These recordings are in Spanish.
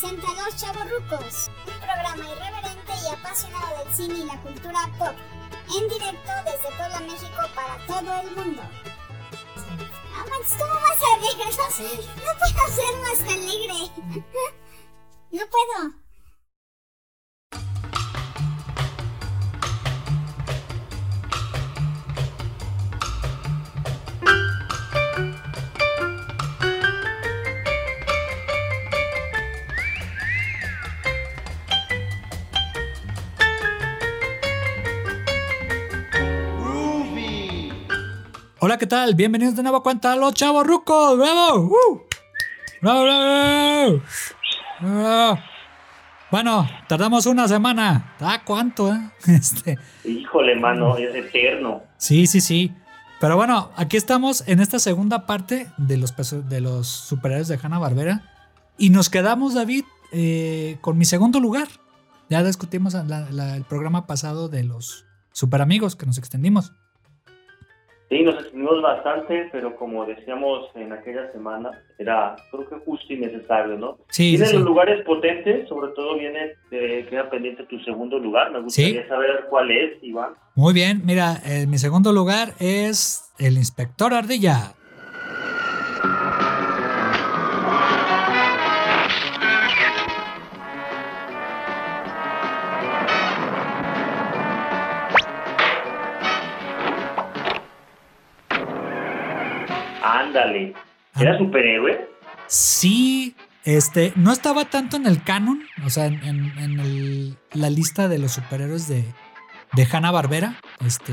presenta Los Chavorrucos, un programa irreverente y apasionado del cine y la cultura pop, en directo desde Puebla, México para todo el mundo. Ah, Max, ¿cómo vas a alegre? No, no puedo ser más alegre. No puedo. Hola, ¿qué tal? Bienvenidos de nuevo a cuenta Los Chavos Rucos. ¡Bravo! ¡Uh! ¡Bravo, bravo! ¡Bravo! Bueno, tardamos una semana. ¿Ah, cuánto, eh? Este, Híjole, mano, es eterno. sí, sí, sí. Pero bueno, aquí estamos en esta segunda parte de los, de los superhéroes de Hanna-Barbera. Y nos quedamos, David, eh, con mi segundo lugar. Ya discutimos la- la- el programa pasado de los super amigos que nos extendimos. Sí, nos extendimos bastante, pero como decíamos en aquella semana, era creo que justo y necesario, ¿no? Sí, sí, Vienen sí. los lugares potentes, sobre todo viene, eh, queda pendiente tu segundo lugar. Me gustaría saber cuál es, Iván. Muy bien, mira, eh, mi segundo lugar es el inspector Ardilla. Ándale. ¿Era Ah. superhéroe? Sí, este, no estaba tanto en el canon, o sea, en, en- el- la lista de los superhéroes de, de Hanna Barbera, este,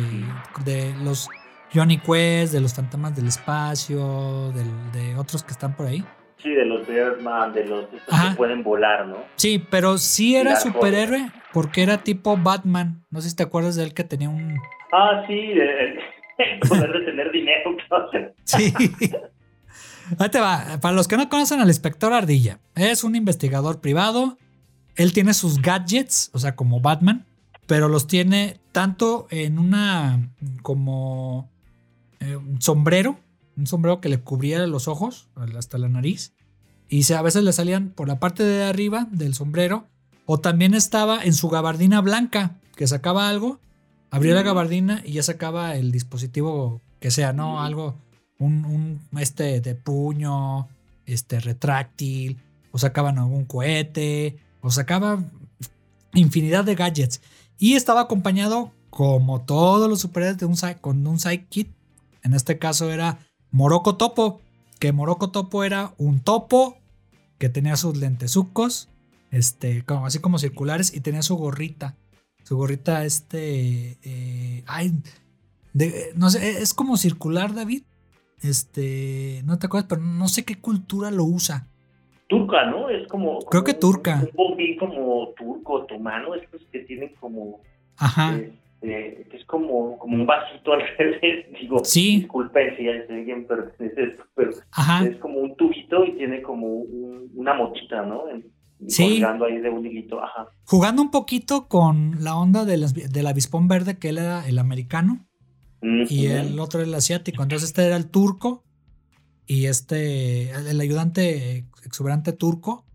de los Johnny Quest, de los fantasmas del espacio, del- de otros que están por ahí. Sí, de los Birdman, de los estos que pueden volar, ¿no? Sí, pero sí era superhéroe porque era tipo Batman. No sé si te acuerdas de él que tenía un, Ah, sí, el poder de tener dinero. Sí. Ahí te va. Para los que no conocen al inspector Ardilla, es un investigador privado. Él tiene sus gadgets, o sea, como Batman, pero los tiene tanto en una como eh, un sombrero, un sombrero que le cubriera los ojos hasta la nariz, y se, a veces le salían por la parte de arriba del sombrero, o también estaba en su gabardina blanca, que sacaba algo, abría la gabardina y ya sacaba el dispositivo que sea, ¿no? Algo, un, un, este de puño, este retráctil, o sacaban algún cohete, o sacaban infinidad de gadgets. Y estaba acompañado, como todos los superhéroes, de un, con un sidekick. En este caso era Morocco Topo, que Morocco Topo era un topo que tenía sus lentezucos, este, como, así como circulares, y tenía su gorrita. Su gorrita, este, eh, ay, de- no sé, es como circular, David. Este, no te acuerdas, pero no sé qué cultura lo usa. Turca, ¿no? Es como. Creo que turca. Un bombín como turco, otomano, estos que tienen como. Ajá. que es como, como un vasito al revés. Digo, Sí. disculpen si alguien pertenece esto, pero Ajá. es como un tubito y tiene como un- una motita, ¿no? En- Sí. Ahí de un hilito. Ajá. Jugando un poquito con la onda del, del avispón verde, que él era el americano y el otro era el asiático. Entonces este era el turco y este, el, ayudante exuberante turco,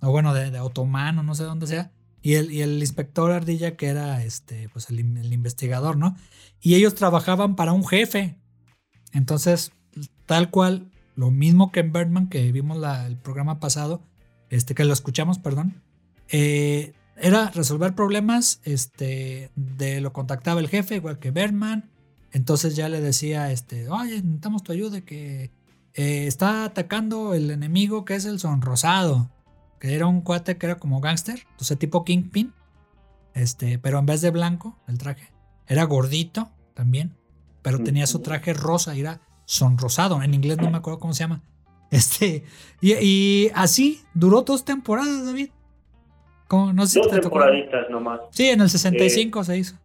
o bueno, de, de otomano, no sé dónde sea. Y el, y el inspector Ardilla, que era este, pues el, el investigador, ¿no? Y ellos trabajaban para un jefe. Entonces, tal cual, lo mismo que en Birdman, que vimos la- el programa pasado, este, que lo escuchamos, perdón, eh, era resolver problemas, este, de lo contactaba el jefe, igual que Birdman. Entonces ya le decía, este, oye, necesitamos tu ayuda, que eh, está atacando el enemigo que es el sonrosado, que era un cuate que era como gángster, entonces tipo Kingpin, este, pero en vez de blanco, el traje, era gordito también, pero tenía su traje rosa y era sonrosado, en inglés no me acuerdo cómo se llama. Este, y, y así duró dos temporadas, David. ¿Cómo? No sé si Dos te tocó. temporaditas nomás. Sí, en el 65 se hizo.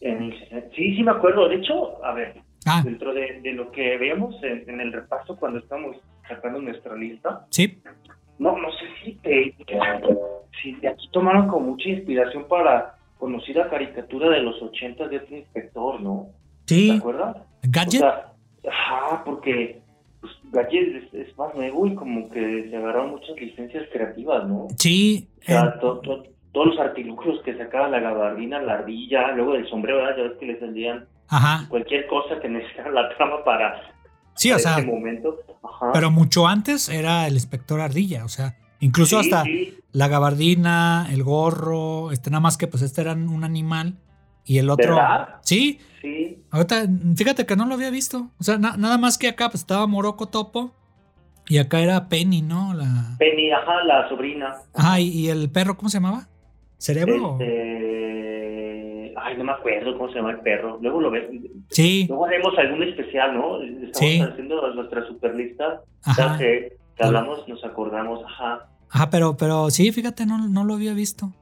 En el- sí, sí me acuerdo. De hecho, a ver, Ah, dentro de, de lo que veíamos en, en el repaso cuando estamos sacando nuestra lista, sí. no, no sé si, te, si de aquí tomaron con mucha inspiración para conocida caricatura de los 80 de otro inspector, ¿no? ¿Te Sí. acuerdas? O Gadget. sea, ajá, porque pues Gadget es, es más nuevo y como que se agarraron muchas licencias creativas, ¿no? Sí. O sea, eh, to- to- todos los artilugios que sacaba la gabardina, la ardilla, luego el sombrero, ¿verdad? ya ves que les vendían ajá. cualquier cosa que necesitara la trama para Sí, o ese momento. Ajá. pero mucho antes era el inspector Ardilla, o sea, incluso Sí, hasta sí, la gabardina, el gorro, este nada más que pues este era un animal y el otro. ¿Verdad? Sí, sí, ahorita fíjate que no lo había visto. O sea, na- nada más que acá pues estaba Morocco Topo y acá era Penny, ¿no? La Penny, ajá, la sobrina. Ajá, y, el perro, ¿cómo se llamaba? ¿Cerebro? Este... Ay, no me acuerdo cómo se llama el perro. Luego lo ves. Sí, Luego haremos algún especial, ¿no? Estamos Sí. haciendo nuestra super lista. Cada ajá. que, que hablamos nos acordamos, ajá. Ajá, pero, pero sí, fíjate, no, no lo había visto.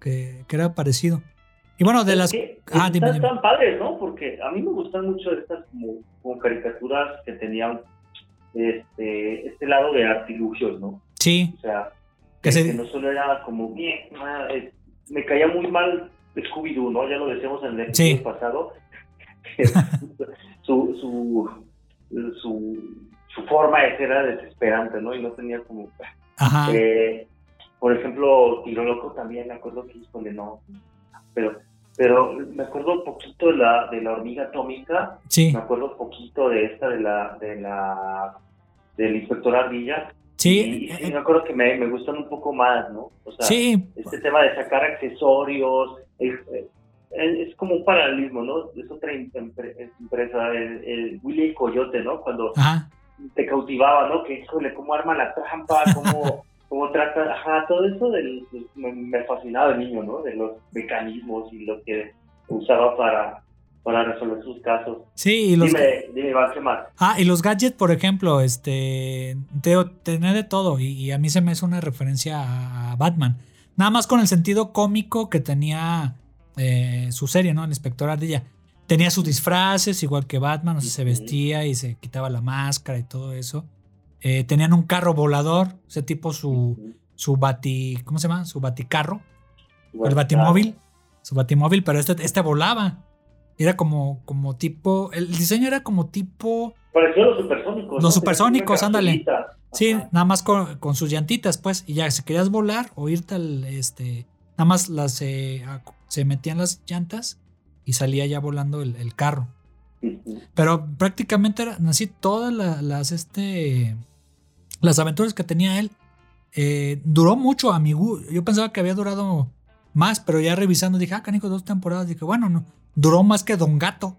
Que, que era parecido. Y bueno, de las. que Ah, dime, están dime. tan padres, ¿no? Porque a mí me gustan mucho estas como, como caricaturas que tenían este, este lado de artilugios, ¿no? Sí, O sea, Que que, se- que no solo era como bien, ah, me caía muy mal Scooby-Doo, ¿no? Ya lo decíamos en el Sí. episodio pasado. su, su, su forma de ser era desesperante, ¿no? Y no tenía como... ajá. Eh, por ejemplo, Tiro Loco también, me acuerdo que híjole, no. Pero, pero me acuerdo un poquito de la, de la hormiga atómica, Sí, me acuerdo un poquito de esta, de la, de la, del inspector Ardilla. sí, Y, eh, sí, me acuerdo que me, me gustan un poco más, ¿no? O sea, sí, este tema de sacar accesorios, es, es- es como un paralelismo, ¿no? Es otra em- empre- empresa, el, el Willy Coyote, ¿no? Cuando ajá. te cautivaba, ¿no? Que, híjole, cómo arma la trampa, cómo, cómo trata, ajá, todo eso del, me, me fascinaba de niño, ¿no? De los mecanismos y lo que usaba para, para resolver sus casos. Sí, y los. Dime, dime, Iván, ¿qué más? Ah, y los gadgets, por ejemplo, este. Te, tenía de todo. Y, y a mí se me hizo una referencia a, a Batman. Nada más con el sentido cómico que tenía eh, su serie, ¿no? El inspector Ardilla. Tenía sus disfraces, igual que Batman, o sea, se vestía y se quitaba la máscara y todo eso. Eh, tenían un carro volador, ese tipo su, su bati. ¿Cómo se llama? Su baticarro. Bueno, el batimóvil. Su batimóvil, pero este, este volaba. Era como, como tipo. El diseño era como tipo. Pareció los supersónicos. Los ¿no? supersónicos, ándale. Sí, Ajá. nada más con, con sus llantitas, pues. Y ya, si querías volar o irte al. Este, nada más las eh, se metían las llantas y salía ya volando el, el carro. Pero prácticamente eran así todas la- las. Este, las aventuras que tenía él. eh, duró mucho a mi gu- Yo pensaba que había durado más, pero ya revisando dije, ah, canijo, dos temporadas. Dije, bueno, no, duró más que Don Gato.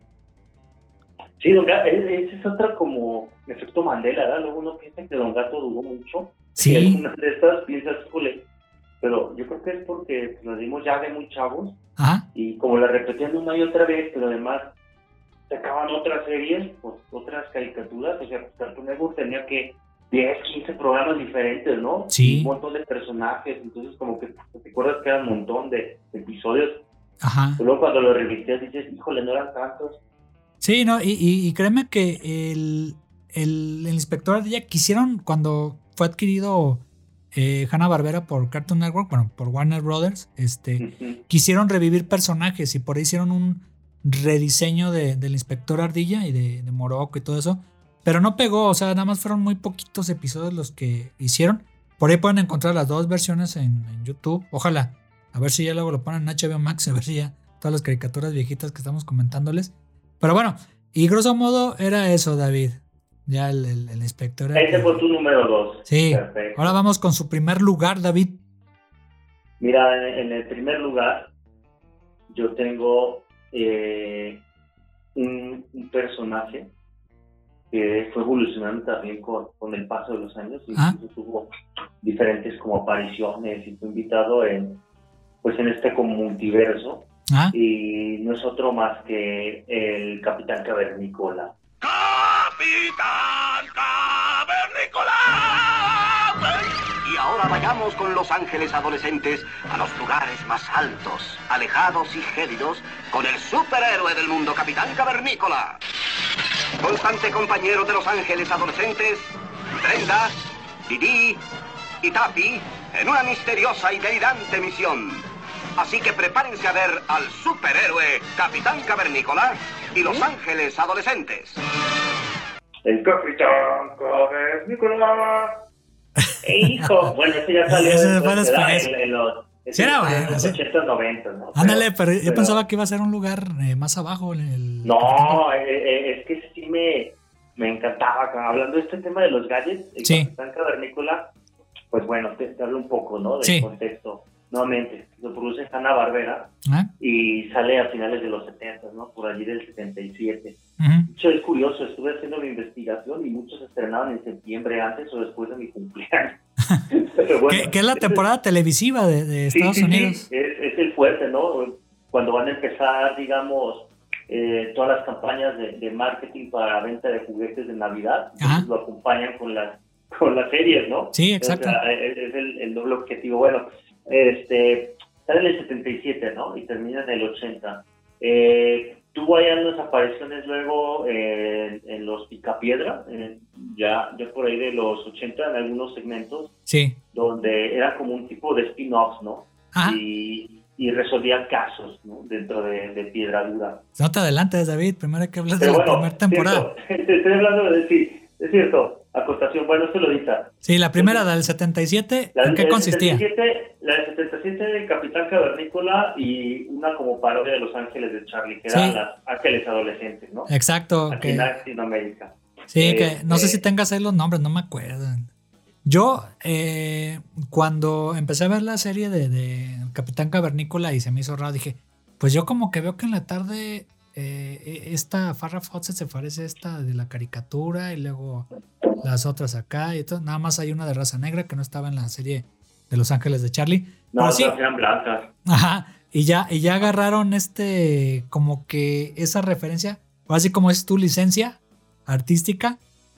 Sí, Don Gato, ese es otra como efecto Mandela, ¿verdad? Luego uno piensa que Don Gato duró mucho. Y Sí, algunas de estas piensas, híjole, pero yo creo que es porque las vimos ya de muy chavos ajá. y como la repetían una y otra vez, pero además sacaban otras series, pues, otras caricaturas, o sea, pues, Cartoon Network tenía que 10, 15 programas diferentes, ¿no? Sí. Un montón de personajes, entonces como que te acuerdas que eran un montón de episodios, Ajá. pero luego cuando lo revisías dices, híjole, no eran tantos. Sí, no, y, y- y créeme que el, el, el inspector Ardilla quisieron, cuando fue adquirido eh, Hanna Barbera por Cartoon Network, bueno, por Warner Brothers, este, quisieron revivir personajes y por ahí hicieron un rediseño de- del inspector Ardilla y de, de Morocco y todo eso. Pero no pegó, o sea, nada más fueron muy poquitos episodios los que hicieron. Por ahí pueden encontrar las dos versiones en, en YouTube. Ojalá, a ver si ya luego lo ponen en HBO Max, a ver si ya todas las caricaturas viejitas que estamos comentándoles. Pero bueno, y grosso modo era eso, David. Ya el, el, el inspector. era Ese que- fue tu número dos. Sí. Perfecto. Ahora vamos con su primer lugar, David. Mira, en el primer lugar, yo tengo eh, un, un personaje que fue evolucionando también con, con el paso de los años y Ah. incluso tuvo diferentes como apariciones y fue invitado en pues en este como multiverso Ah, y no es otro más que el Capitán Cavernícola. ¡Capitán Cavernícola! Y ahora vayamos con los ángeles adolescentes a los lugares más altos, alejados y gélidos con el superhéroe del mundo, Capitán Cavernícola. Constante compañero de los ángeles adolescentes, Brenda, Didi y Tapi en una misteriosa y delirante misión. Así que prepárense a ver al superhéroe Capitán Cavernícola y los ángeles adolescentes. El Capitán Cavernícola. Hijo, bueno, ese ya salió los, Sí, era en bueno, los sí. 80, 90, ¿no? Ándale, pero yo pero- pensaba que iba a ser un lugar eh, más abajo. en El, No, eh, eh, es que sí me, me encantaba. Hablando de este tema de los gadgets, el Sí. Capitán Cavernícola, pues bueno, te, te hablo un poco, ¿no? Del Sí. contexto. Nuevamente, lo produce Hanna Barbera ¿Ah? y sale a finales de los 70, ¿no? Por allí del 77. Ujú. De hecho, es curioso, estuve haciendo mi investigación y muchos estrenaban en septiembre antes o después de mi cumpleaños. Pero bueno, que, que es la temporada televisiva de, Estados sí, sí, Unidos. Es, es el fuerte, ¿no? Cuando van a empezar, digamos, eh, todas las campañas de, de marketing para venta de juguetes de Navidad, Ajá. lo acompañan con las con las series, ¿no? Sí, exacto. O sea, es, es el, el doble objetivo. Bueno, este, sale en el 77, ¿no? Y termina en el 80. Eh, tuvo ahí unas apariciones luego eh, en los Picapiedra, eh, ya, ya por ahí de los 80 en algunos segmentos, Sí. donde era como un tipo de spin-offs, ¿no? Ajá. Y, y resolvía casos, ¿no? Dentro de, de Piedra Dura. No te adelantes, David. Primero hay que hablar de Pero la bueno, primera temporada. cierto, te estoy hablando de, sí, es cierto, acotación, bueno, esto lo dita. Sí, la primera del 77, La, ¿en qué consistía? 77, la del 77 de Capitán Cavernícola y una como parodia de Los Ángeles de Charlie, que eran Sí. las ángeles adolescentes, ¿no? Exacto. Aquí que- en Latinoamérica. Sí, que Este- no sé si tengas ahí los nombres, no me acuerdo. Yo, eh, cuando empecé a ver la serie de, de Capitán Cavernícola y se me hizo raro, dije, pues yo como que veo que en la tarde eh, esta Farrah Fawcett se parece a esta de la caricatura y luego las otras acá y todo. Nada más hay una de raza negra que no estaba en la serie de Los Ángeles de Charlie. No, sí, eran blancas. Ajá. Y ya, y ya agarraron este, como que esa referencia, o así como es tu licencia artística,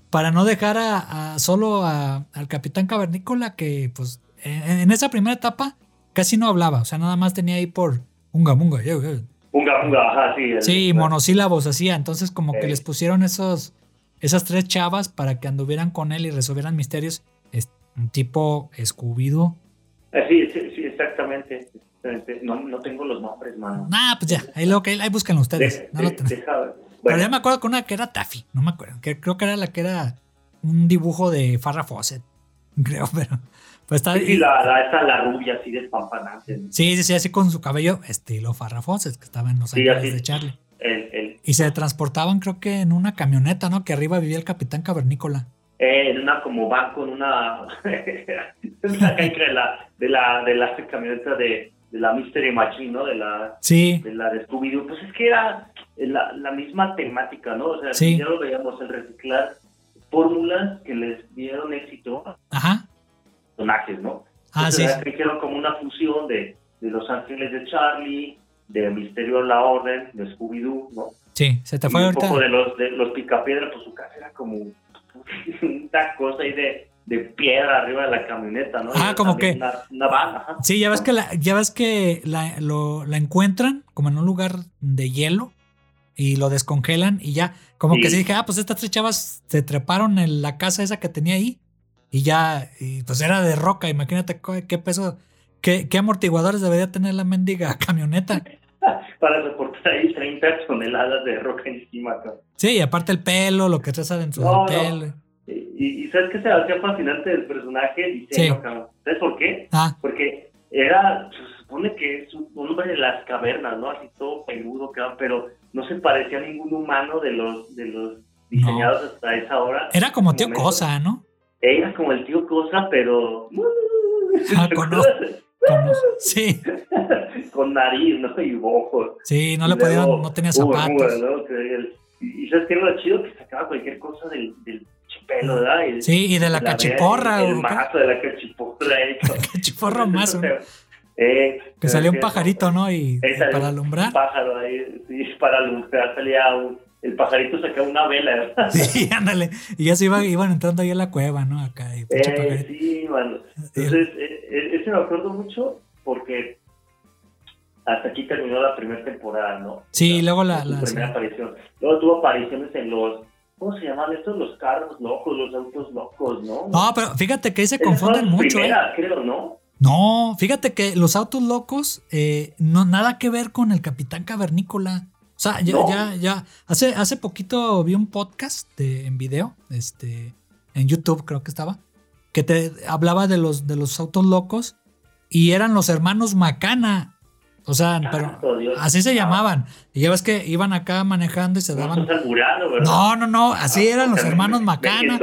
para no dejar a, a- solo a- al Capitán Cavernícola, que pues en, en esa primera etapa casi no hablaba, o sea, nada más tenía ahí por unga munga, yo, yo. Unga, unga, ajá, sí. el- Sí, monosílabos hacía, entonces como que les pusieron esos, esas tres chavas para que anduvieran con él y resolvieran misterios, es un tipo Scooby-Doo. Eh, Sí, sí, sí, exactamente. exactamente. No, no tengo los nombres, mano. Nah, pues ya, ahí lo que ahí búsquenlo ustedes. De- no lo de- tenemos. deja ver. Pero ya me acuerdo con una que era Taffy, no me acuerdo. Que creo que era la que era un dibujo de Farrah Fawcett. Creo, pero. Pues está. sí, sí, la, la, esta, la rubia así despampanante. Sí, sí, sí, así con su cabello estilo Farrah Fawcett, que estaba en Los Sí, Ángeles de Charlie. El, el, Y se transportaban, creo que en una camioneta, ¿no? Que arriba vivía el Capitán Cavernícola. eh, en una como van con una, una de la, de la, de la camioneta de, de la Mystery Machine, ¿no? De la, Sí, de la de Scooby-Doo. Pues es que era la, la misma temática, ¿no? O sea, Sí. ya lo veíamos, el reciclar fórmulas que les dieron éxito ajá. Personajes, ¿no? Ah, sí. Entonces, hicieron como una fusión de, de Los Ángeles de Charlie, de Misterio en la Orden, de Scooby-Doo, ¿no? Sí, se te Y fue un ahorita. poco de los, de los Picapiedra, pues su casa era como una cosa ahí de, de piedra arriba de la camioneta, ¿no? Ah, Y como que- Una, una ajá. Sí, ya ves que la, ya ves que la, lo, la encuentran como en un lugar de hielo y lo descongelan y ya, como Sí. que se dije, ah, pues estas tres chavas se treparon en la casa esa que tenía ahí y ya, y pues era de roca, imagínate qué peso, qué, qué amortiguadores debería tener la mendiga camioneta. Para soportar ahí 30 toneladas de roca encima, cabrón. Sí, y aparte el pelo, lo que traes adentro No, del no. pelo. Y, y ¿sabes qué se hacía fascinante del personaje? El diseño, Sí. ¿Sabes por qué? Ah, Porque era, se supone que es un hombre de las cavernas, ¿no? Así todo peludo, pero no se parecía a ningún humano de los, de los diseñados hasta esa hora. era como tío Momento. Cosa, ¿no? Era como el tío Cosa, pero... Ah, con ojos. Como- sí, con nariz, ¿no? Y ojos. sí, no le podían, no tenía zapatos. uh, ¿no? Que el- Y ¿sabes qué era lo chido? Que sacaba cualquier cosa del, del chipelo, ¿verdad? Y- Sí, y de la la cachiporra. El, el qué. mazo de la cachiporra. eh, Cachiporra más. ¿no? Eh, Que salía un que- pajarito, ¿no? Y, salió para Un alumbrar. pájaro ahí, sí, para alumbrar salía un, el pajarito sacaba una vela, ¿verdad? Sí, ándale. Y ya se iba, iban entrando ahí a la cueva, ¿no? Acá. Y Eh, sí, mano. Entonces, eh, eh, ese me acuerdo mucho porque hasta aquí terminó la primera temporada, ¿no? Sí, sea, luego la- la- primera sí. aparición. Luego tuvo apariciones en los, ¿cómo se llaman estos? Los carros locos, los autos locos, ¿no? No, pero fíjate que ahí se confunden mucho, ¿eh? creo, ¿no? No, fíjate que los autos locos, eh, no, nada que ver con el Capitán Cavernícola. O sea, ya, No. ya, ya. Hace, hace poquito vi un podcast de, en video, este, en YouTube creo que estaba, que te hablaba de los, de los autos locos y eran los hermanos Macana. O sea, pero Santo Dios. así se llamaban. Y ya ves que iban acá manejando y se daban. ¿verdad? No, no, no, así eran los hermanos Macana.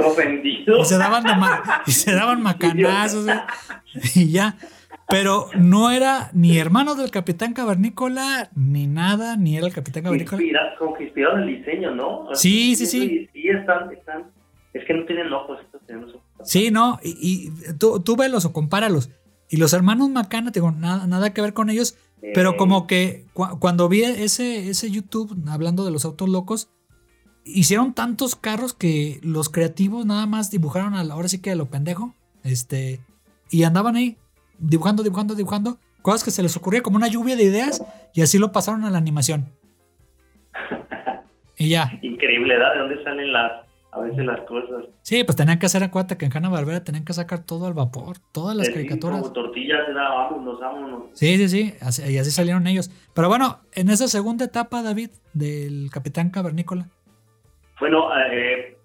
Y se daban, de ma- y se daban macanazos. ¿eh? Y ya. Pero no era ni hermano del Capitán Cavernícola, ni nada, ni era el Capitán Cavernícola. Inspira- como que inspiraron el diseño, ¿no? Sí, sí, sí. Sí, están, están. Es que no tienen ojos, estos tienen ojos. Sí, no, y, y tú, tú velos o compáralos. Y los hermanos Macana, te digo, nada, nada que ver con ellos, pero Eh, como que cu- cuando vi ese, ese YouTube hablando de los autos locos, hicieron tantos carros que los creativos nada más dibujaron a la ahora sí que a lo pendejo, este, y andaban ahí dibujando, dibujando, dibujando, cosas que se les ocurría como una lluvia de ideas y así lo pasaron a la animación. Y ya. Increíble. ¿De dónde salen las, a veces las cosas? Sí, pues tenían que hacer acuérdate que en Hanna Barbera tenían que sacar todo al vapor, todas las sí, caricaturas. Como tortillas, era, vámonos, vámonos. Sí, sí, sí, así- y así salieron ellos. Pero bueno, en esa segunda etapa, David, del Capitán Cavernícola. Bueno, eh,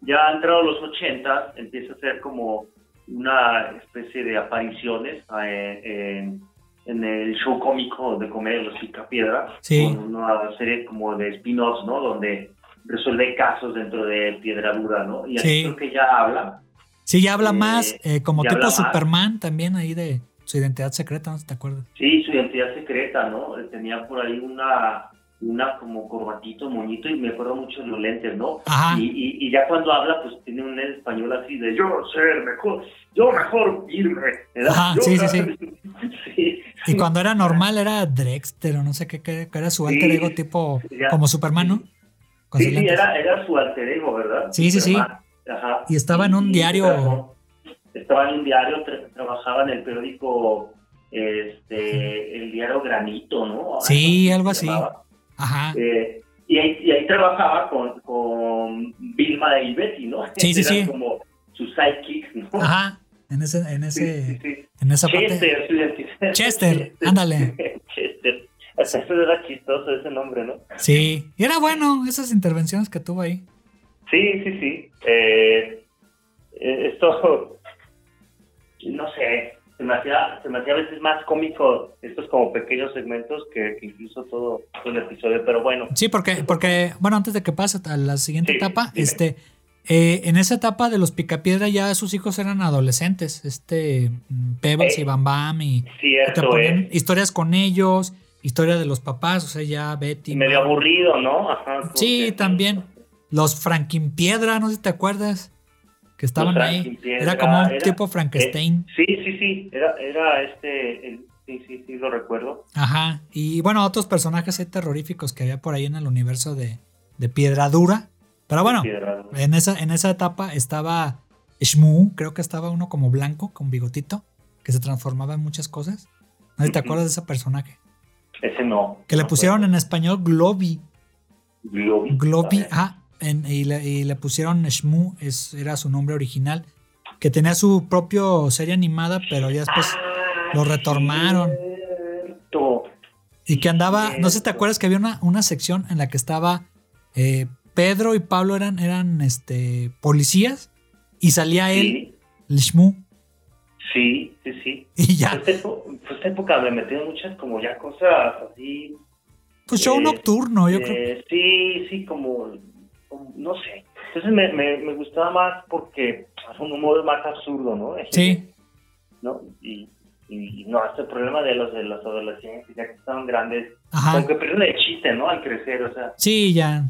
ya han entrado los 80, empieza a ser como una especie de apariciones eh, en, en el show cómico de comedia Los Picapiedras, Sí. con una serie como de spin-offs, ¿no? Donde resuelve casos dentro de Piedra Dura, ¿no? Y Sí. creo que ya habla. Sí, ya habla Eh, más, eh, como tipo más. Superman también ahí de su identidad secreta, ¿no? ¿Te acuerdas? Sí, su identidad secreta, ¿no? Tenía por ahí una, una como corbatito, moñito, y me acuerdo mucho de los lentes, ¿no? Ajá. Y, y, y ya cuando habla, pues tiene un español así de yo sé mejor, yo mejor irme. ¿verdad? Ajá, Yo- sí, sí, sí. Y cuando era normal era Drexter o no sé qué, qué- era su alter Sí, ego tipo ya. como Superman, ¿no? Con Sí, sí, era, era su alter ego, ¿verdad? Sí, sí, sí. Superman. Ajá. Y estaba en un diario. trabajó- Estaba en un diario, tra- trabajaba en el periódico, este, el diario Granito, ¿no? Sí, algo así. llamaba. Ajá. Eh, y, ahí, y ahí trabajaba con, con Vilma y Betty, ¿no? Sí, sí, Eran sí. como sus sidekicks, ¿no? Ajá. En ese, en ese, sí, sí. en esa parte. Chester, su identidad. Chester, ándale. Chester. Hasta eso era chistoso ese nombre, ¿no? Sí. Y era bueno esas intervenciones que tuvo ahí. Sí, sí, sí. Eh, eh, esto, no sé, se me, hacía, se me hacía a veces más cómico estos como pequeños segmentos que, que incluso todo, todo el episodio, pero bueno. Sí, porque, porque, bueno, antes de que pase a la siguiente Sí, etapa, dime. este, eh, en esa etapa de los Picapiedra ya sus hijos eran adolescentes, este, mm, Pebbles Eh, y Bam Bam, y te Cierto, ponían es historias con ellos, historia de los papás, o sea, ya Betty. medio Mar- aburrido, ¿no? Ajá, Sí, también. Los Frankenpiedra, no sé si te acuerdas, que estaban ahí. Era como un era- tipo Frankenstein. Eh, sí, sí, sí, era, era este, el- sí, sí, sí, lo recuerdo. Ajá. Y bueno, otros personajes ahí terroríficos que había por ahí en el universo de, de Piedra Dura. Pero bueno, Piedra. en esa, en esa etapa estaba Shmoo, creo que estaba uno como blanco, con bigotito, que se transformaba en muchas cosas. ¿No te Ujú. acuerdas de ese personaje? Ese no. Que le pusieron en español. Globi. Globy, A ver. ah, en- y, le, y le pusieron Shmoo, es, era su nombre original, que tenía su propio serie animada, pero ya después lo retornaron. Cierto. Y que andaba, no sé si te acuerdas que había una, una sección en la que estaba eh, Pedro y Pablo eran, eran este, policías y salía él, el Shmoo, sí, sí, sí. y ya, Pues esta, épo- pues esta época me metieron muchas como ya cosas así. pues show eh, nocturno, yo creo. eh, Sí, sí, como- no sé. Entonces me, me, me gustaba más porque es un humor más absurdo, ¿no? Sí, ¿No? Y, y, no, este problema de los de los adolescentes, ya que estaban grandes, ajá. como que perdieron el chiste, ¿no? Al crecer, o sea. Sí, ya.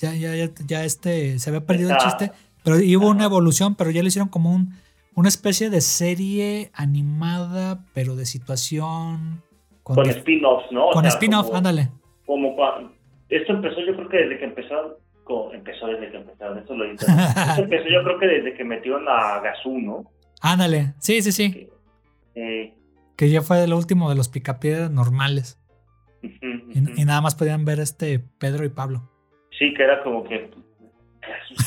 Ya, ya, ya, ya este, se había perdido el chiste. Pero hubo una evolución, pero ya lo hicieron como un, una especie de serie animada, pero de situación. Con, Con spin-offs, ¿no? Con spin-off, ándale. como cua- esto empezó yo creo que desde que empezaron empezó desde que empezaron esto lo esto empezó yo creo que desde que metieron a Gazú no Ándale. Sí, sí, sí. eh, Que ya fue lo último de los picapiedras normales. Y, nada más podían ver este Pedro y Pablo. sí que era como que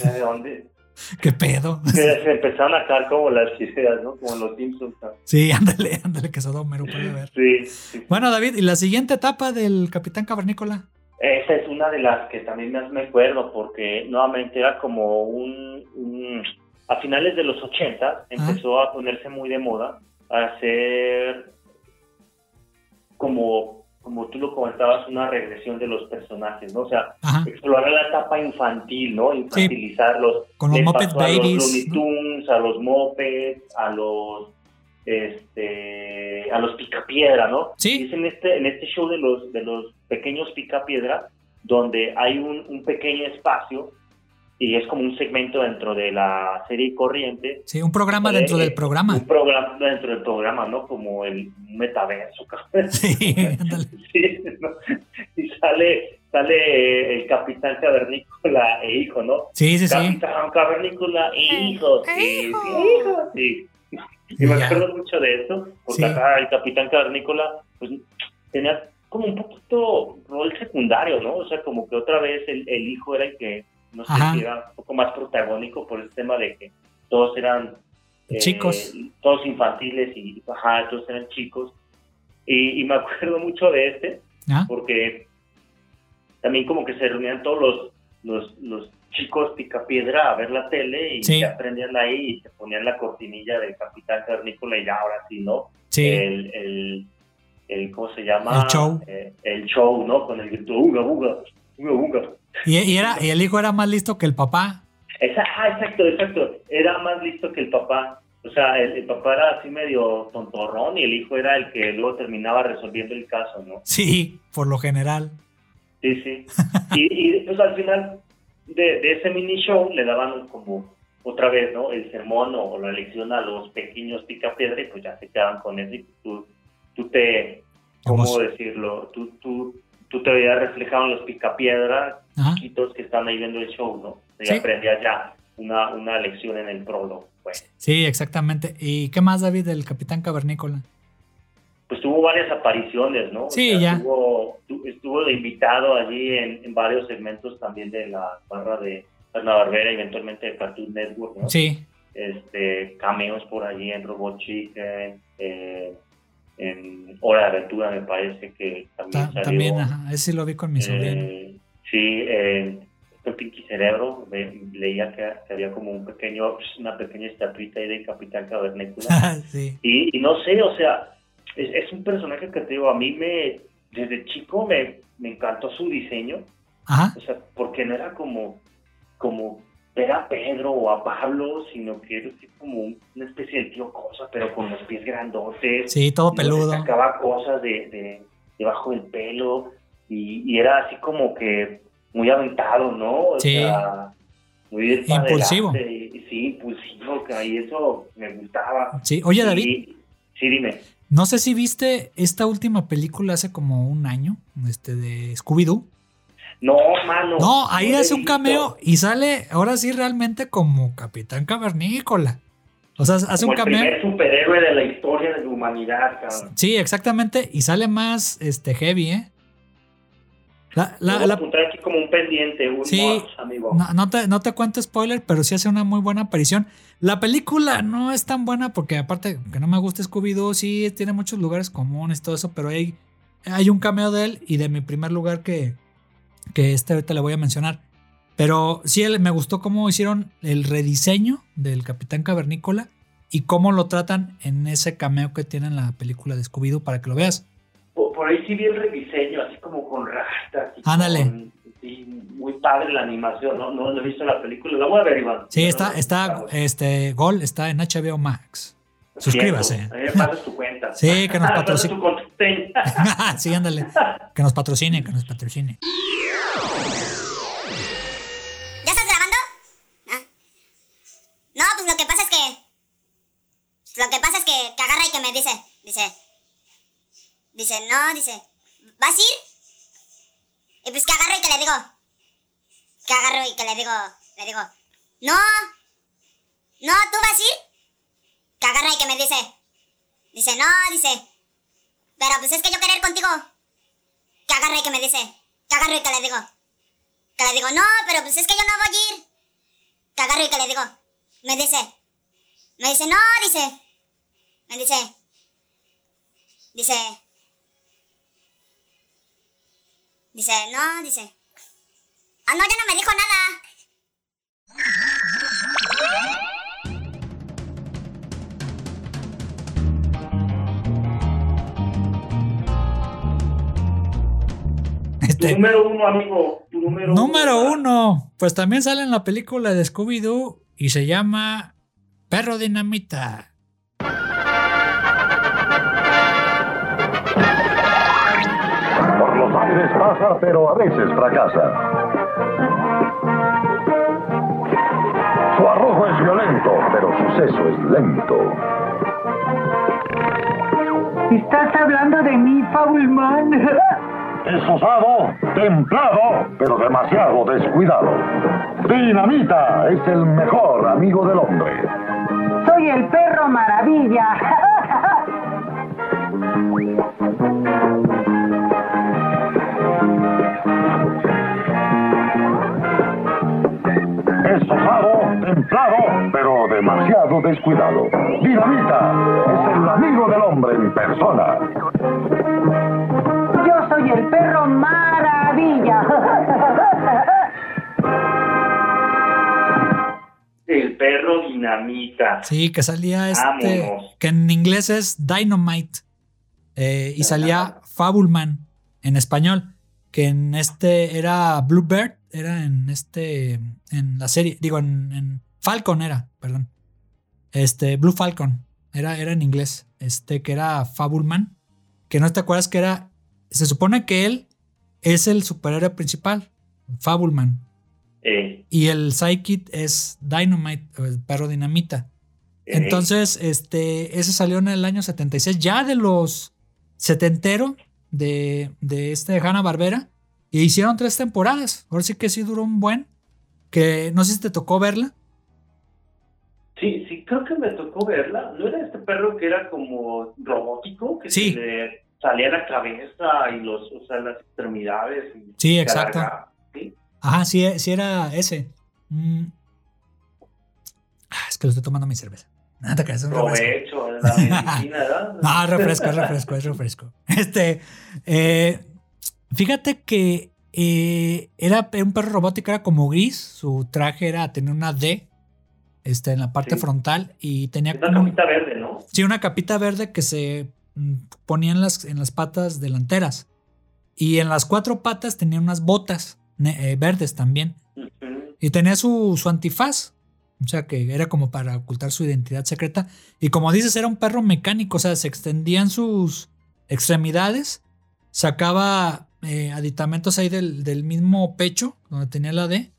¿qué? ¿De dónde? ¿Qué pedo? Que se empezaron a caer como las ideas no como los Simpsons ¿no? Sí, ándale, ándale, que Sodom puede ver. sí, sí. Bueno, David, ¿y la siguiente etapa del Capitán Cavernícola? Esa es una de las que también más me acuerdo, porque nuevamente era como un, un- a finales de los 80 empezó a ponerse muy de moda hacer como, como tú lo comentabas, una regresión de los personajes, ¿no? O sea, Ajá. explorar la etapa infantil, ¿no? Infantilizarlos. Con los Muppet pasó a Babies, los Looney ¿no? Tunes, a los Muppets, a los este a los Picapiedra, ¿no? Sí. Y es en este en este show de los de los pequeños Picapiedra donde hay un, un pequeño espacio y es como un segmento dentro de la serie corriente Sí, un programa dentro Eh, del programa. un programa dentro del programa, ¿no? Como el metaverso. Sí. Sí, ¿no? Y sale, sale el capitán cavernícola e hijo, ¿no? Sí, sí, sí. Capitán cavernícola e hijo. E Sí, hijo. sí, hijo, sí. Y me acuerdo mucho de esto, porque Sí. acá el capitán cavernícola, pues tenía como un poquito rol secundario, ¿no? O sea, como que otra vez el, el hijo era el que, no sé si era un poco más protagónico por el tema de que todos eran eh, Chicos. todos infantiles y ajá, todos eran chicos. Y, y me acuerdo mucho de este, ¿Ah? porque también como que se reunían todos los, los, los chicos picapiedra a ver la tele y Sí. se aprendían ahí y se ponían la cortinilla del Capitán Carnícola y ya ahora sí, ¿no? Sí. El, el, el- ¿cómo se llama? El show. Eh, el show, ¿no? Con el grito, uga, uga, uga, uga. Y, y era, y el hijo era más listo que el papá. Esa, ah, exacto, exacto. Era más listo que el papá. O sea, el, el papá era así medio tontorrón y el hijo era el que luego terminaba resolviendo el caso, ¿no? Sí, por lo general. Sí, sí. Y, y pues al final de, de ese mini show le daban como otra vez, ¿no? El sermón o la lección a los pequeños picapiedra y pues ya se quedaban con eso y tú, tú te, ¿cómo decirlo? Tú, tú, tú te veías reflejado en los picapiedra Ajá. chiquitos que están ahí viendo el show, ¿no? Y Sí. aprendías ya una, una lección en el prólogo. Pues. Sí, exactamente. ¿Y qué más, David, del Capitán Cavernícola? Pues tuvo varias apariciones, ¿no? O Sí, ya. Estuvo, tu- estuvo de invitado allí en, en varios segmentos también de la barra de Ana Barbera, eventualmente de Cartoon Network, ¿no? Sí, Este, cameos por allí en Robot Chicken, eh, en Hora de Aventura me parece que también ta- salió. también, ajá. Ese lo vi con mi sobrino. Eh, sí, en en Pinky Cerebro ve- leía que, que había como un pequeño, una pequeña estatuita ahí de Capitán Cavernícola. sí. Y, y no sé, o sea, es, es un personaje que te digo, a mí me, desde chico me, me encantó su diseño, Ajá. o sea, porque no era como, como ver a Pedro o a Pablo, sino que era así como un- una especie de tío cosa, pero con los pies grandotes. Sí, todo y peludo. Sacaba cosas de, de- debajo del pelo y, y era así como que muy aventado, ¿no? O Sí. sea, muy Impulsivo. y- y sí, impulsivo, que ahí eso me gustaba. Sí. Oye, David, Y- sí, dime. No sé si viste esta última película hace como un año, este de Scooby-Doo. No, mano. No, ahí hace un cameo y sale ahora sí realmente como Capitán Cavernícola. O sea, hace Como un el cameo. primer superhéroe de la historia de la humanidad, cabrón. Sí, exactamente. Y sale más este heavy, ¿eh? La, la- la- pendiente, un Sí. amigo. no, no te, no te cuento spoiler, pero sí hace una muy buena aparición. La película no es tan buena porque aparte que no me gusta Scooby-Doo, sí tiene muchos lugares comunes todo eso, pero hay, hay un cameo de él y de mi primer lugar que, que este ahorita le voy a mencionar. Pero sí me gustó cómo hicieron el rediseño del Capitán Cavernícola y cómo lo tratan en ese cameo que tiene en la película de Scooby-Doo para que lo veas. Por, por ahí sí vi el rediseño, así como con rastas. Ándale. con- muy padre la animación, ¿no? No, no he visto la película, la voy a ver, Iván. Sí, está, no, está, este, Gol está en HBO Max. Suscríbase. Tu cuenta. Sí, que nos patrocine. sí, ándale. Que nos patrocine, que nos patrocine. ¿Ya estás grabando? Ah. No, pues lo que pasa es que. Lo que pasa es que, que agarra y que me dice. Dice. Dice, no, dice. ¿Vas a ir? Y pues que agarro y que le digo. Que agarro y que le digo. Le digo. No. No, ¿tú vas a ir? Que agarra y que me dice. Dice, no, dice. Pero pues es que yo querer contigo. Que agarra y que me dice. Que agarro y que le digo. Que le digo, no, pero pues es que yo no voy a ir. Que agarro y que le digo. Me dice. Me dice, no, dice. Me dice. Dice. Dice, no, dice. Ah, no, ya no me dijo nada. Este, número uno, amigo. Tu número, número uno. Pues también sale en la película de Scooby-Doo y se llama Perro Dinamita. Pasa, pero a veces fracasa. Su arrojo es violento, pero su seso es lento. ¿Estás hablando de mí, Faulman? Es osado, templado, pero demasiado descuidado. Dinamita es el mejor amigo del hombre. Soy el perro maravilla. osado, templado, pero demasiado descuidado. Dinamita es el amigo del hombre en persona. Yo soy el perro maravilla. El perro dinamita. Sí, que salía este. Vámonos. Que en inglés es Dynamite. eh, y salía Fabulman en español. Que en este era Bluebird. Era en este. En la serie. Digo, en, en Falcon era, perdón. Este, Blue Falcon. Era, era en inglés. Este, que era Fabulman. Que no te acuerdas que era. Se supone que él es el superhéroe principal. Fabulman. Eh, Y el Psychic es Dynamite, o el perro dinamita. eh, Entonces, este, ese salió en el año 76, ya de los setentero de, de este Hanna Barbera. Y hicieron tres temporadas. Ahora sí que sí duró un buen. Que no sé si te tocó verla. Sí, sí, creo que me tocó verla. ¿No era este perro que era como robótico? Que Sí. se le salía la cabeza y los, o sea, las extremidades. y Sí, exacto. Ajá, sí, sí era ese. Mm. Ah, es que lo estoy tomando mi cerveza. Nada, que es un refresco. Provecho, la medicina, ¿verdad? No, es refresco, es refresco, es refresco. Este, eh, fíjate que eh, era un perro robótico, era como gris. Su traje era tener una D este, en la parte Sí. frontal y tenía Una como capita verde, ¿no? sí, una capita verde que se mm, ponía en las, en las patas delanteras. Y en las cuatro patas tenía unas botas eh, verdes también. Y tenía su, su antifaz. O sea que era como para ocultar su identidad secreta. Y como dices, era un perro mecánico. O sea, se extendían sus extremidades. Sacaba eh, aditamentos ahí del, del mismo pecho, donde tenía la D.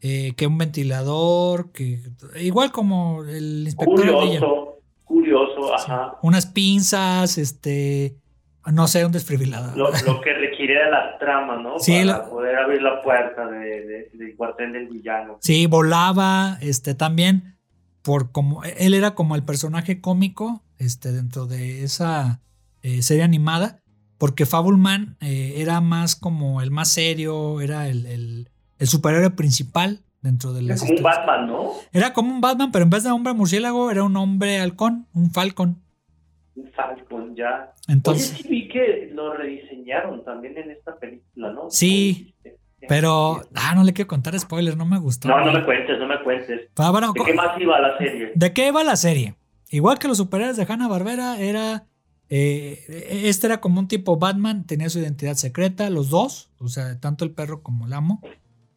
eh, que un ventilador. que Igual como el inspector. Curioso, curioso, ajá. Unas pinzas, este. No sé, un desfibrilador. Lo, lo que requiere la trama, ¿no? Sí, Para la- poder abrir la puerta de, de- del cuartel del villano. Sí, volaba, este, también, por como, él era como el personaje cómico, este, dentro de esa eh, serie animada, porque Fableman eh, era más como el más serio, era el, el, el superhéroe principal dentro de Es las como un. Batman, ¿no? Era como un Batman, pero en vez de hombre murciélago, era un hombre halcón, un falcon. Un Falcon, ya. Entonces, Oye, sí vi que lo rediseñaron también en esta película, ¿no? Sí, pero, ah, no le quiero contar spoilers, no me gustó. No, no me cuentes, no me cuentes. Ah, bueno, ¿De qué más iba la serie? ¿De qué va la serie? Igual que los superhéroes de Hanna Barbera, era. Eh, este era como un tipo Batman, tenía su identidad secreta, los dos, o sea, tanto el perro como el amo.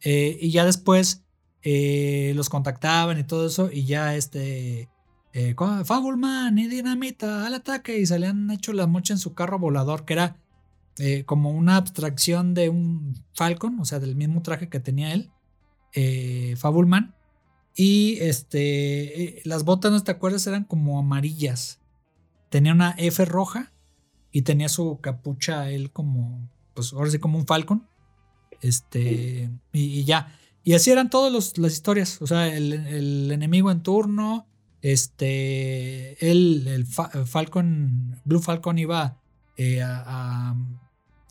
Eh, y ya después eh, los contactaban y todo eso, y ya este. Fableman y Dinamita al ataque, y se le han hecho la mocha en su carro volador, que era como una abstracción de un Falcon, o sea, del mismo traje que tenía él, Fableman. Y este, las botas, ¿no te acuerdas? Eran como amarillas. Tenía una F roja y tenía su capucha él como, pues ahora sí como un Falcon. Este, y, y ya. Y así eran todas las historias. O sea, el, el enemigo en turno. Este, él, el Fa- Falcon, Blue Falcon iba eh, a, a-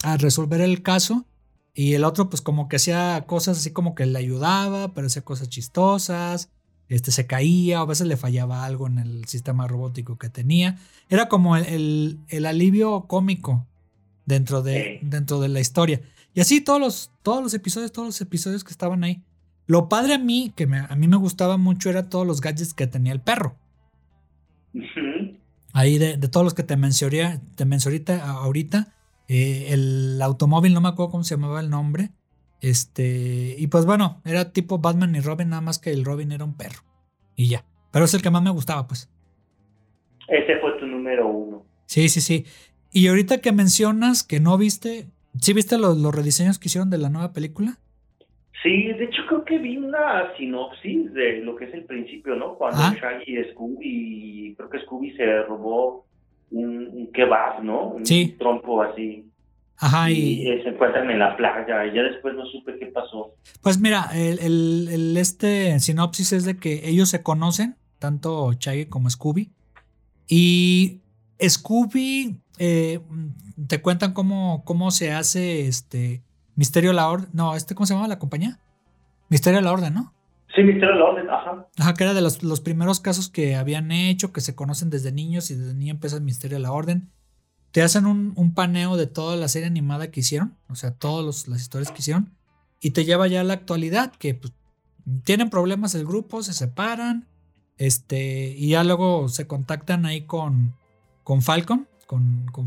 a resolver el caso. Y el otro, pues como que hacía cosas así como que le ayudaba, pero hacía cosas chistosas. Este se caía, o a veces le fallaba algo en el sistema robótico que tenía. Era como el, el- el alivio cómico dentro de, Sí. dentro de la historia. Y así todos los, todos los episodios, todos los episodios que estaban ahí. Lo padre a mí, que a mí me gustaba mucho, era todos los gadgets que tenía el perro. Ahí de, todos los que te mencioné, te mencioné ahorita, eh, el automóvil, no me acuerdo cómo se llamaba el nombre. Este, y pues bueno, era tipo Batman y Robin, nada más que el Robin era un perro. Y ya. Pero es el que más me gustaba, pues. Ese fue tu número uno. Sí, sí, sí. Y ahorita que mencionas que no viste, ¿sí viste los, los rediseños que hicieron de la nueva película? Sí, de hecho creo que vi una sinopsis de lo que es el principio, ¿no? Cuando Shaggy y Scooby, creo que Scooby se robó un, kebab, ¿no? Un trompo así. Ajá, y, se encuentran en la playa y ya después no supe qué pasó. Pues mira, el, el, este sinopsis es de que ellos se conocen, tanto Shaggy como Scooby, y Scooby eh, te cuentan cómo, cómo se hace este Misterio la Orden. No, este, ¿cómo se llama la compañía? Misterio la Orden, ¿no? Sí, Misterio la Orden, ajá. Ajá, que era de los, los primeros casos que habían hecho, que se conocen desde niños y desde niño empieza el Misterio de la Orden. Te hacen un, un, paneo de toda la serie animada que hicieron, o sea, todas las historias que hicieron, y te lleva ya a la actualidad, que pues, tienen problemas el grupo, se separan, este, y ya luego se contactan ahí con, con Falcon, con, con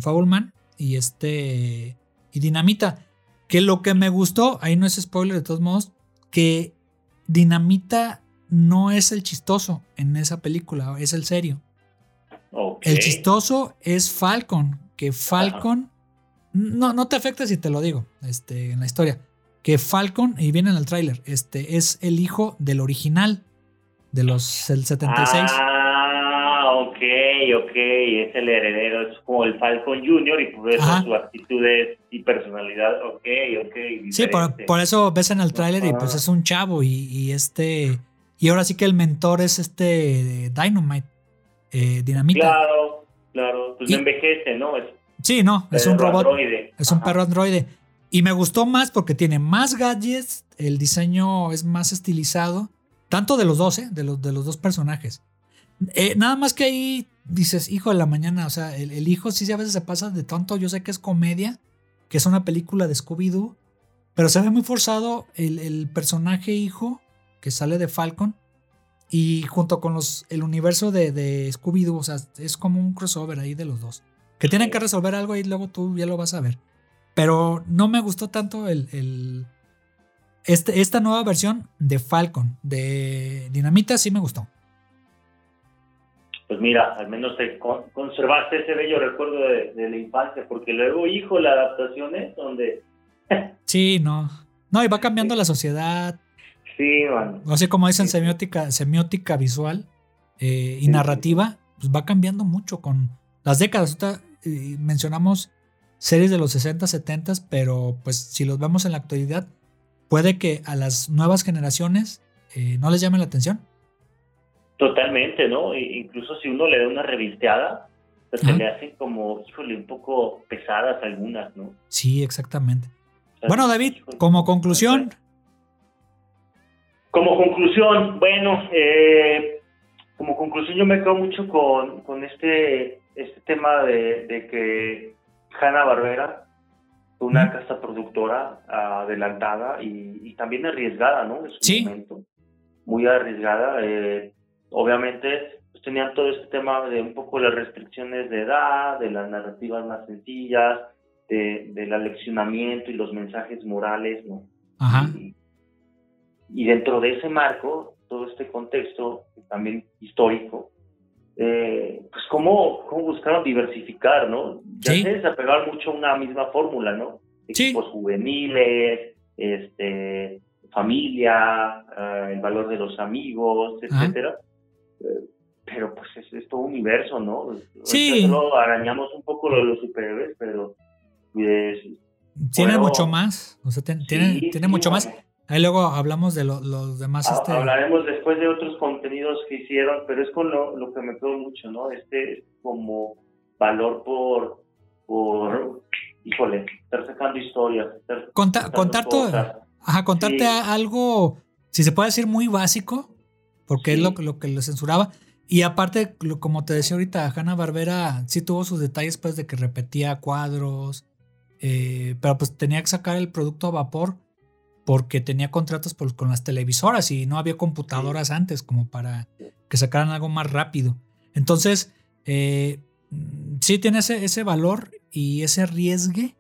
y este, y Dinamita. Que lo que me gustó, ahí no es spoiler de todos modos, que Dinamita no es el chistoso en esa película, es el serio. El chistoso es Falcon, que Falcon, no, no te afecta si te lo digo este, en la historia, que Falcon, y viene en el tráiler, este, es el hijo del original de los el 76 ok, es el heredero, es como el Falcon Junior y por eso su actitud y personalidad, ok, ok. Sí, por, eso ves en el tráiler y pues es un chavo y, este, y ahora sí que el mentor es este Dynamite, eh, Dinamita. Claro, claro, pues envejece, ¿no? sí, no, es un robot, es un perro androide. Y me gustó más porque tiene más gadgets, el diseño es más estilizado, tanto de los dos, ¿eh? de, los, de los dos personajes. Eh, nada más que ahí dices, hijo de la mañana, o sea, el, hijo sí a veces se pasa de tonto. Yo sé que es comedia, que es una película de Scooby-Doo, pero se ve muy forzado el, personaje hijo que sale de Falcon y junto con los, el universo de, Scooby-Doo, o sea, es como un crossover ahí de los dos. Que tienen que resolver algo y luego tú ya lo vas a ver. Pero no me gustó tanto el, este, esta nueva versión de Falcon, de Dinamita, sí me gustó pues mira, al menos te conservaste ese bello recuerdo de, la infancia, porque luego, hijo, la adaptación es donde... sí, no. No, y va cambiando la sociedad. Sí, man. O sea, como dicen, semiótica, semiótica visual eh, y narrativa, pues va cambiando mucho con las décadas. Eh, mencionamos series de los 60, 70, pero pues si los vemos en la actualidad, puede que a las nuevas generaciones eh, no les llame la atención. Totalmente, ¿no? E incluso si uno le da una revisteada, pues se le hacen como, híjole, un poco pesadas algunas, ¿no? Sí, exactamente. bueno, David, como conclusión. Como conclusión, bueno, eh, como conclusión yo me quedo mucho con, con este, este tema de, de que Hanna Barbera una casa productora adelantada y, también arriesgada, ¿no? En su momento. Muy arriesgada. Eh, obviamente pues, tenían todo este tema de un poco las restricciones de edad, de las narrativas más sencillas, de, del aleccionamiento y los mensajes morales, ¿no? Ajá. Y, dentro de ese marco, todo este contexto también histórico, eh, pues cómo, cómo buscaron diversificar, ¿no? Ya se desapegaron mucho a una misma fórmula, ¿no? Equipos juveniles, este, familia, eh, el valor de los amigos, etcétera pero pues es, todo universo, ¿no? Sí. Solo arañamos un poco lo de los superhéroes, pero pues, Tiene mucho más, o sea, tiene, tiene mucho más. Ahí luego hablamos de los demás. este... Hablaremos después de otros contenidos que hicieron, pero es con lo, lo que me quedó mucho, ¿no? Este como valor por, por híjole, estar sacando historias. Contar todo, ajá, contarte algo, si se puede decir, muy básico, porque es lo, lo que le censuraba. Y aparte, como te decía ahorita, Hanna Barbera sí tuvo sus detalles pues de que repetía cuadros, eh, pero pues tenía que sacar el producto a vapor porque tenía contratos por- con las televisoras y no había computadoras antes como para que sacaran algo más rápido. Entonces, eh, sí tiene ese, ese valor y ese riesgue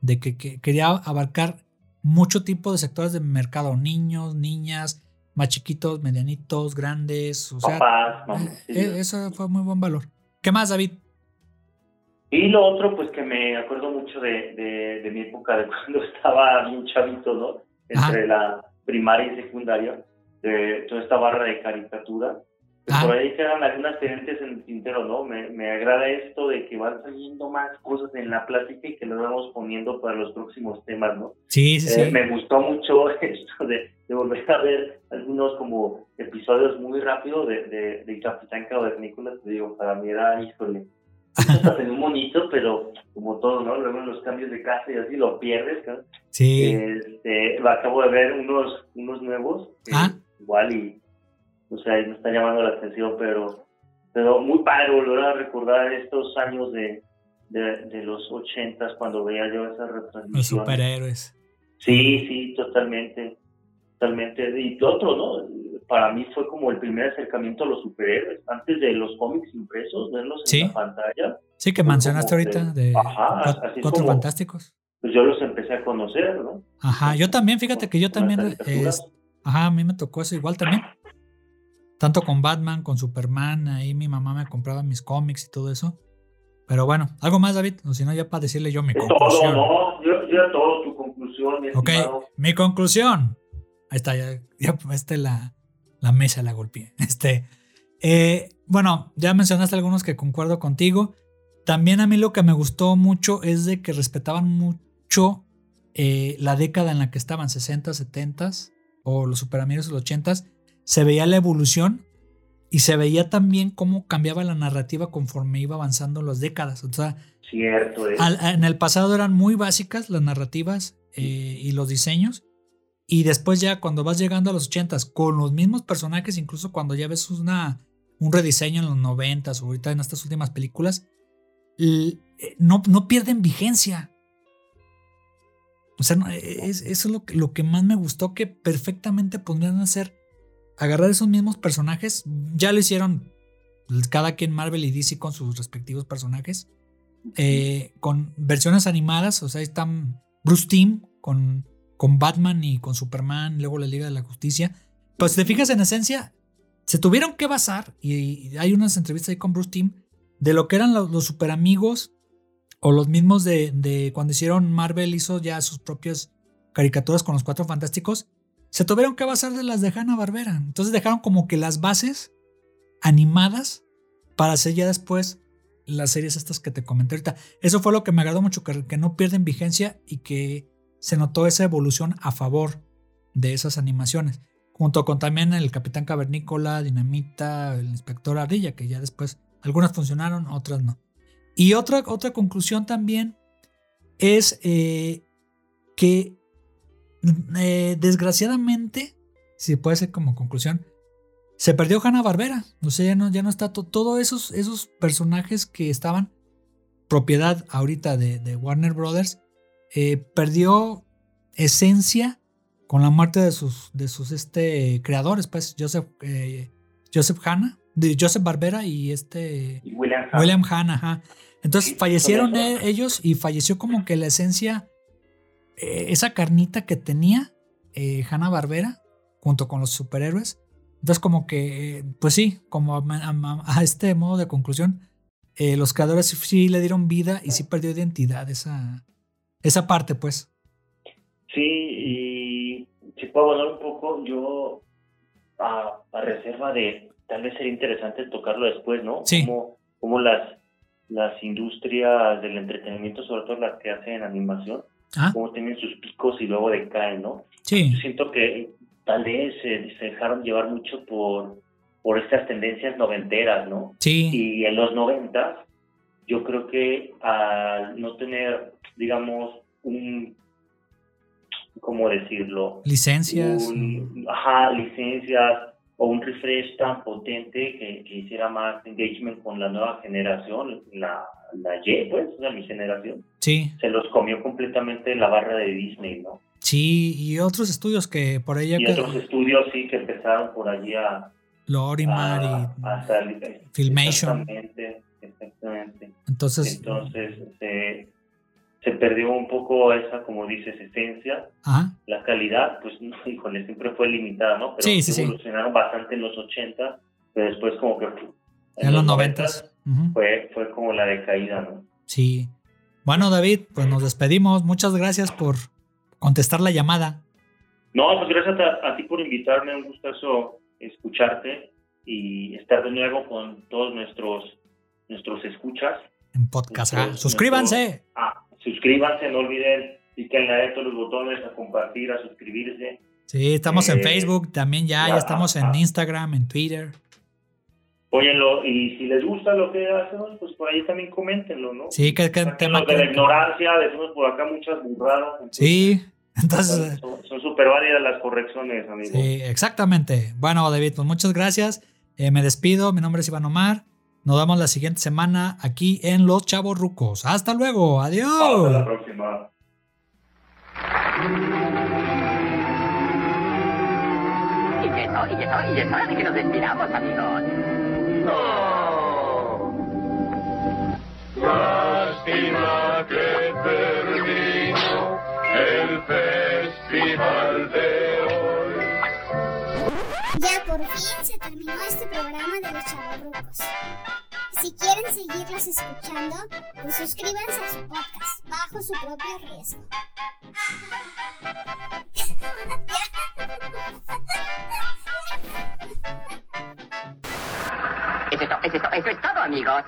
de que, que quería abarcar mucho tipo de sectores de mercado, niños, niñas, más chiquitos, medianitos, grandes, o sea, Papás, eh, eh, eso fue muy buen valor. ¿Qué más, David? Y lo otro, pues que me acuerdo mucho de, de, de mi época, de cuando estaba bien chavito, ¿no? Entre la primaria y secundaria, de toda esta barra de caricatura. Pues por ahí quedan algunas pendientes en el tintero, ¿no? Me, me agrada esto de que van saliendo más cosas en la plática y que lo vamos poniendo para los próximos temas, ¿no? Sí, sí, Eh, sí. me gustó mucho esto de, de volver a ver algunos como episodios muy rápido de, de, de Capitán Cavernícola. Te digo, para mí era, híjole, hasta tenía un monito, pero como todo, ¿no? Luego en los cambios de casa y así lo pierdes, ¿no? Sí. Este, acabo de ver unos, unos nuevos, eh, Ah. igual y, o sea, me está llamando la atención, pero, pero muy padre volver a recordar estos años de, de, de los ochentas cuando veía yo esas Los retransmisiones. superhéroes. Sí, sí, totalmente. Totalmente. Y otro, ¿no? Para mí fue como el primer acercamiento a los superhéroes. Antes de los cómics impresos, verlos Sí. en la pantalla, Sí, que mencionaste de- ahorita de Ajá, así es Cuatro Fantásticos. pues yo los empecé a conocer, ¿no? Ajá, yo también, fíjate que yo también, es- ajá, a mí me tocó eso igual también. Tanto con Batman, con Superman, ahí mi mamá me compraba mis cómics y todo eso. Pero bueno, algo más, David, o si no, ya para decirle yo mi Es todo, conclusión. ¿no? Yo, yo era todo tu conclusión, mi Ok, estimado. mi conclusión. Ahí está, ya, ya este, la, la mesa la golpeé. Este, eh, bueno, ya mencionaste algunos que concuerdo contigo. También a mí lo que me gustó mucho es de que respetaban mucho eh, la década en la que estaban, 60, 70 o los superamigos de los 80 Se veía la evolución y se veía también cómo cambiaba la narrativa conforme iba avanzando las décadas. O sea, Cierto, es. al- en el pasado eran muy básicas las narrativas eh, y los diseños. Y después ya cuando vas llegando a los 80s con los mismos personajes, incluso cuando ya ves una, un rediseño en los 90s o ahorita en estas últimas películas, eh, no, no pierden vigencia. O sea, no, es, eso es lo que, lo que más me gustó, que perfectamente podrían hacer, agarrar esos mismos personajes, ya lo hicieron cada quien Marvel y DC con sus respectivos personajes, eh, con versiones animadas, o sea, ahí están Bruce Timm con, con Batman y con Superman, luego la Liga de la Justicia. Pero si te fijas en esencia, se tuvieron que basar, y, hay unas entrevistas ahí con Bruce Timm, de lo que eran los, los super amigos o los mismos de, de cuando hicieron Marvel, hizo ya sus propias caricaturas con los cuatro fantásticos, se tuvieron que basar de las de Hanna Barbera. Entonces dejaron como que las bases animadas para hacer ya después las series estas que te comenté ahorita. Eso fue lo que me agradó mucho, que, que no pierden vigencia y que se notó esa evolución a favor de esas animaciones. Junto con también el Capitán Cavernícola, Dinamita, el Inspector Ardilla, que ya después algunas funcionaron, otras no. Y otra, otra conclusión también es eh, que eh, desgraciadamente, si puede ser como conclusión, se perdió Hanna Barbera. O sea, ya no, ya no está to- todos esos, esos personajes que estaban propiedad ahorita de, de Warner Brothers. Eh, perdió esencia con la muerte de sus, de sus este, creadores, pues Joseph, eh, Joseph Hanna, de Joseph Barbera y este Y William Hanna. William Hanna. ajá. Entonces Sí, fallecieron e- ellos y falleció como que la esencia, eh, esa carnita que tenía Hanna Barbera junto con los superhéroes. Entonces como que, pues sí, como a, a- a este modo de conclusión, los creadores sí, sí le dieron vida y sí perdió identidad esa, esa parte, pues. Sí, y si puedo hablar un poco, yo a, a reserva de tal vez sería interesante tocarlo después, ¿no? Sí. Como, como las, las industrias del entretenimiento, sobre todo las que hacen animación, Ah, como tienen sus picos y luego decaen, ¿no? sí, Yo siento que tal vez se, se dejaron llevar mucho por, por estas tendencias noventeras, ¿no? sí, Y en los noventas, yo creo que al no tener, digamos, un, ¿cómo decirlo? licencias. Un- ajá, licencias, o un refresh tan potente que, que hiciera más engagement con la nueva generación, la, la Y, pues, o sea, mi generación. Sí, Se los comió completamente la barra de Disney, ¿no? sí, y otros estudios que por ahí Y otros estudios sí que empezaron por allí a, Lorimar a, y a salir. Filmation. Exactamente, exactamente. entonces, Entonces se, se perdió un poco esa, como dices, esencia. ajá, La calidad, pues, no, híjole, siempre fue limitada, ¿no? Pero Sí, sí, sí. evolucionaron bastante en los 80, pero después como que en los noventas. ujú, fue, fue como la decaída, ¿no? Sí. Bueno, David, pues nos despedimos. Muchas gracias por contestar la llamada No, pues gracias a, a ti por invitarme, un gustazo escucharte y estar de nuevo con todos nuestros nuestros escuchas. en podcast. Ah, Nuestros- Suscríbanse. nuestros- ah, suscríbanse, no olviden piquen a todos los botones, a compartir, a suscribirse. Sí, estamos en Eh, Facebook también ya, ya ya, estamos en ah. Instagram, en Twitter. Óyenlo, y si les gusta lo que hacemos, pues por ahí también coméntenlo, ¿no? Sí, que, que Sáquenlo tema. de la que- ignorancia, decimos por acá muchas burradas. Sí, entonces, Son son súper válidas las correcciones, amigo. sí, exactamente. Bueno, David, pues muchas gracias. Eh, me despido. Mi nombre es Iván Omar. Nos vemos la siguiente semana aquí en Los Chavos Rucos. Hasta luego. Hasta la Adiós. próxima. Y eso, y eso, y es hora de que nos despidamos, amigos. Lástima que terminó el festival de hoy. Ya por fin se terminó este programa de los chavorrucos. Si quieren seguirlos escuchando, pues suscríbanse a su podcast bajo su propio riesgo. Es esto, es esto, eso es todo, amigos.